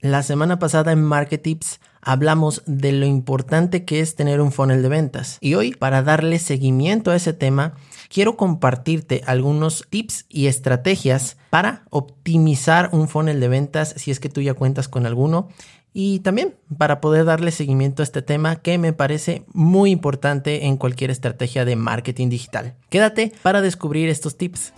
La semana pasada en Marketips hablamos de lo importante que es tener un funnel de ventas. Y hoy, para darle seguimiento a ese tema, quiero compartirte algunos tips y estrategias para optimizar un funnel de ventas si es que tú ya cuentas con alguno. Y también para poder darle seguimiento a este tema que me parece muy importante en cualquier estrategia de marketing digital. Quédate para descubrir estos tips.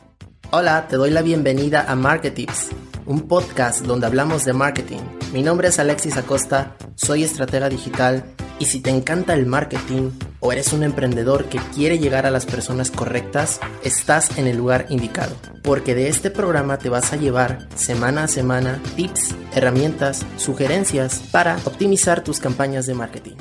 Hola, te doy la bienvenida a Marketips un podcast donde hablamos de marketing. Mi nombre es Alexis Acosta, soy estratega digital y si te encanta el marketing o eres un emprendedor que quiere llegar a las personas correctas, estás en el lugar indicado, porque de este programa te vas a llevar semana a semana tips, herramientas, sugerencias para optimizar tus campañas de marketing.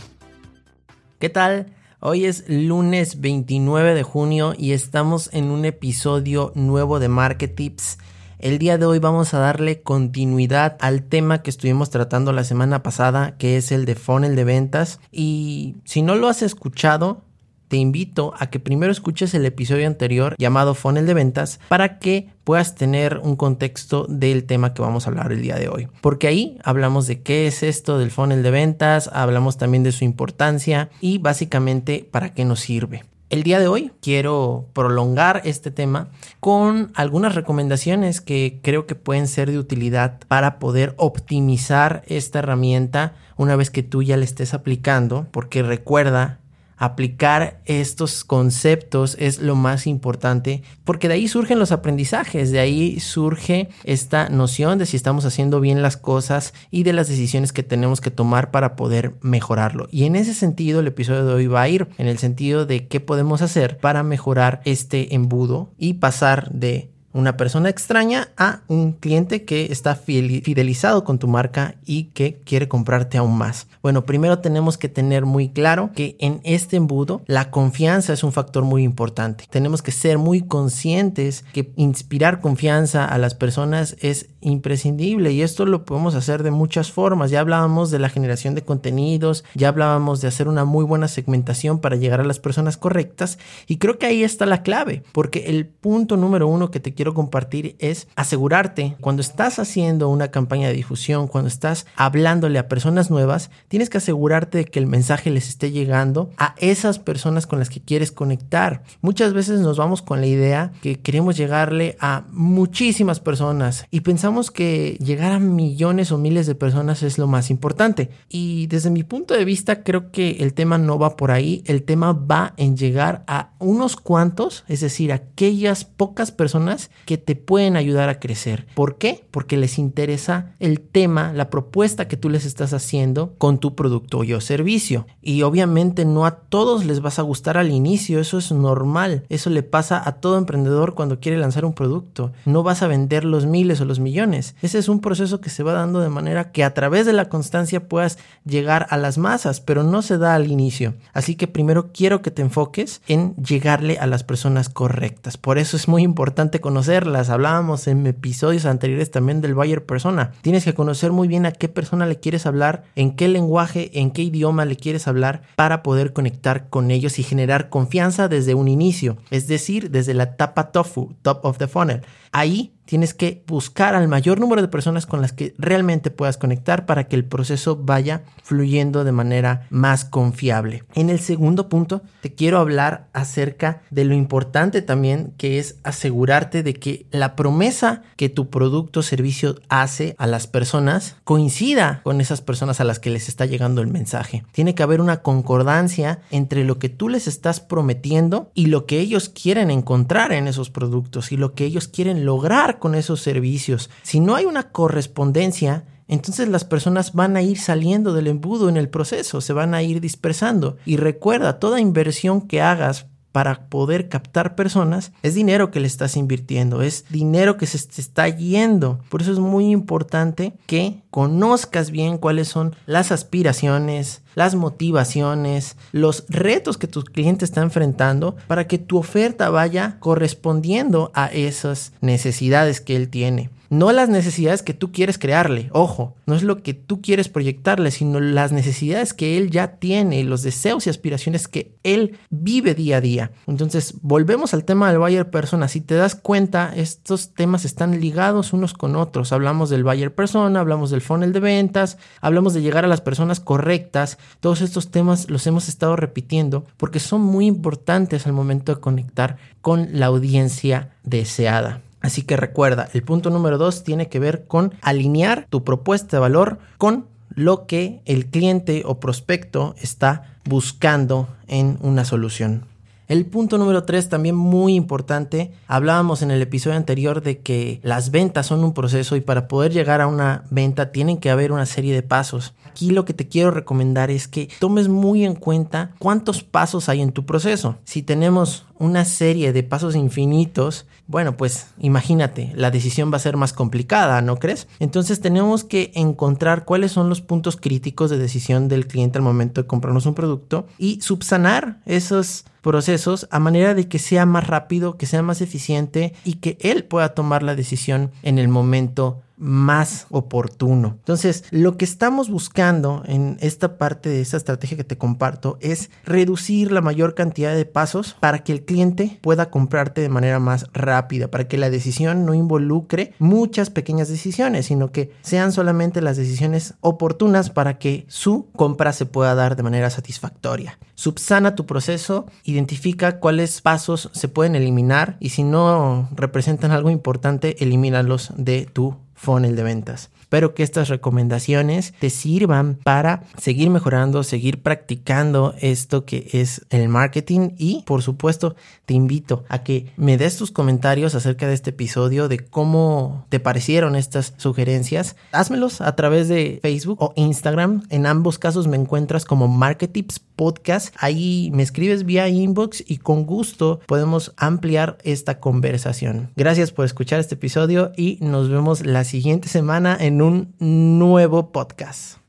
¿Qué tal? Hoy es lunes 29 de junio y estamos en un episodio nuevo de Marketips el día de hoy vamos a darle continuidad al tema que estuvimos tratando la semana pasada, que es el de funnel de ventas. Y si no lo has escuchado, te invito a que primero escuches el episodio anterior llamado funnel de ventas para que puedas tener un contexto del tema que vamos a hablar el día de hoy. Porque ahí hablamos de qué es esto del funnel de ventas, hablamos también de su importancia y básicamente para qué nos sirve. El día de hoy quiero prolongar este tema con algunas recomendaciones que creo que pueden ser de utilidad para poder optimizar esta herramienta una vez que tú ya la estés aplicando, porque recuerda aplicar estos conceptos es lo más importante porque de ahí surgen los aprendizajes, de ahí surge esta noción de si estamos haciendo bien las cosas y de las decisiones que tenemos que tomar para poder mejorarlo. Y en ese sentido el episodio de hoy va a ir en el sentido de qué podemos hacer para mejorar este embudo y pasar de una persona extraña a un cliente que está fidelizado con tu marca y que quiere comprarte aún más. Bueno, primero tenemos que tener muy claro que en este embudo la confianza es un factor muy importante. Tenemos que ser muy conscientes que inspirar confianza a las personas es imprescindible y esto lo podemos hacer de muchas formas. Ya hablábamos de la generación de contenidos, ya hablábamos de hacer una muy buena segmentación para llegar a las personas correctas y creo que ahí está la clave porque el punto número uno que te quiero compartir es asegurarte cuando estás haciendo una campaña de difusión, cuando estás hablándole a personas nuevas, tienes que asegurarte de que el mensaje les esté llegando a esas personas con las que quieres conectar. Muchas veces nos vamos con la idea que queremos llegarle a muchísimas personas y pensamos que llegar a millones o miles de personas es lo más importante. Y desde mi punto de vista creo que el tema no va por ahí, el tema va en llegar a unos cuantos, es decir, aquellas pocas personas que te pueden ayudar a crecer. ¿Por qué? Porque les interesa el tema, la propuesta que tú les estás haciendo con tu producto o servicio. Y obviamente no a todos les vas a gustar al inicio, eso es normal. Eso le pasa a todo emprendedor cuando quiere lanzar un producto. No vas a vender los miles o los millones. Ese es un proceso que se va dando de manera que a través de la constancia puedas llegar a las masas, pero no se da al inicio. Así que primero quiero que te enfoques en llegarle a las personas correctas. Por eso es muy importante conocer conocerlas. Hablábamos en episodios anteriores también del buyer persona. Tienes que conocer muy bien a qué persona le quieres hablar, en qué lenguaje, en qué idioma le quieres hablar para poder conectar con ellos y generar confianza desde un inicio, es decir, desde la etapa tofu, top of the funnel. Ahí tienes que buscar al mayor número de personas con las que realmente puedas conectar para que el proceso vaya fluyendo de manera más confiable. En el segundo punto, te quiero hablar acerca de lo importante también que es asegurarte de que la promesa que tu producto o servicio hace a las personas coincida con esas personas a las que les está llegando el mensaje. Tiene que haber una concordancia entre lo que tú les estás prometiendo y lo que ellos quieren encontrar en esos productos y lo que ellos quieren lograr con esos servicios. Si no hay una correspondencia, entonces las personas van a ir saliendo del embudo en el proceso, se van a ir dispersando. Y recuerda, toda inversión que hagas para poder captar personas, es dinero que le estás invirtiendo, es dinero que se te está yendo. Por eso es muy importante que conozcas bien cuáles son las aspiraciones, las motivaciones, los retos que tu cliente está enfrentando para que tu oferta vaya correspondiendo a esas necesidades que él tiene. No las necesidades que tú quieres crearle, ojo, no es lo que tú quieres proyectarle, sino las necesidades que él ya tiene, los deseos y aspiraciones que él vive día a día. Entonces, volvemos al tema del buyer persona. Si te das cuenta, estos temas están ligados unos con otros. Hablamos del buyer persona, hablamos del funnel de ventas, hablamos de llegar a las personas correctas. Todos estos temas los hemos estado repitiendo porque son muy importantes al momento de conectar con la audiencia deseada. Así que recuerda, el punto número dos tiene que ver con alinear tu propuesta de valor con lo que el cliente o prospecto está buscando en una solución. El punto número tres, también muy importante, hablábamos en el episodio anterior de que las ventas son un proceso y para poder llegar a una venta tienen que haber una serie de pasos. Aquí lo que te quiero recomendar es que tomes muy en cuenta cuántos pasos hay en tu proceso. Si tenemos una serie de pasos infinitos, bueno, pues imagínate, la decisión va a ser más complicada, ¿no crees? Entonces tenemos que encontrar cuáles son los puntos críticos de decisión del cliente al momento de comprarnos un producto y subsanar esos procesos a manera de que sea más rápido, que sea más eficiente y que él pueda tomar la decisión en el momento más oportuno. Entonces, lo que estamos buscando en esta parte de esta estrategia que te comparto es reducir la mayor cantidad de pasos para que el cliente pueda comprarte de manera más rápida, para que la decisión no involucre muchas pequeñas decisiones, sino que sean solamente las decisiones oportunas para que su compra se pueda dar de manera satisfactoria. Subsana tu proceso, identifica cuáles pasos se pueden eliminar y si no representan algo importante, elimínalos de tu funnel de ventas. Espero que estas recomendaciones te sirvan para seguir mejorando, seguir practicando esto que es el marketing y por supuesto te invito a que me des tus comentarios acerca de este episodio, de cómo te parecieron estas sugerencias. Házmelos a través de Facebook o Instagram. En ambos casos me encuentras como Marketips Podcast. Ahí me escribes vía inbox y con gusto podemos ampliar esta conversación. Gracias por escuchar este episodio y nos vemos la siguiente semana en un nuevo podcast.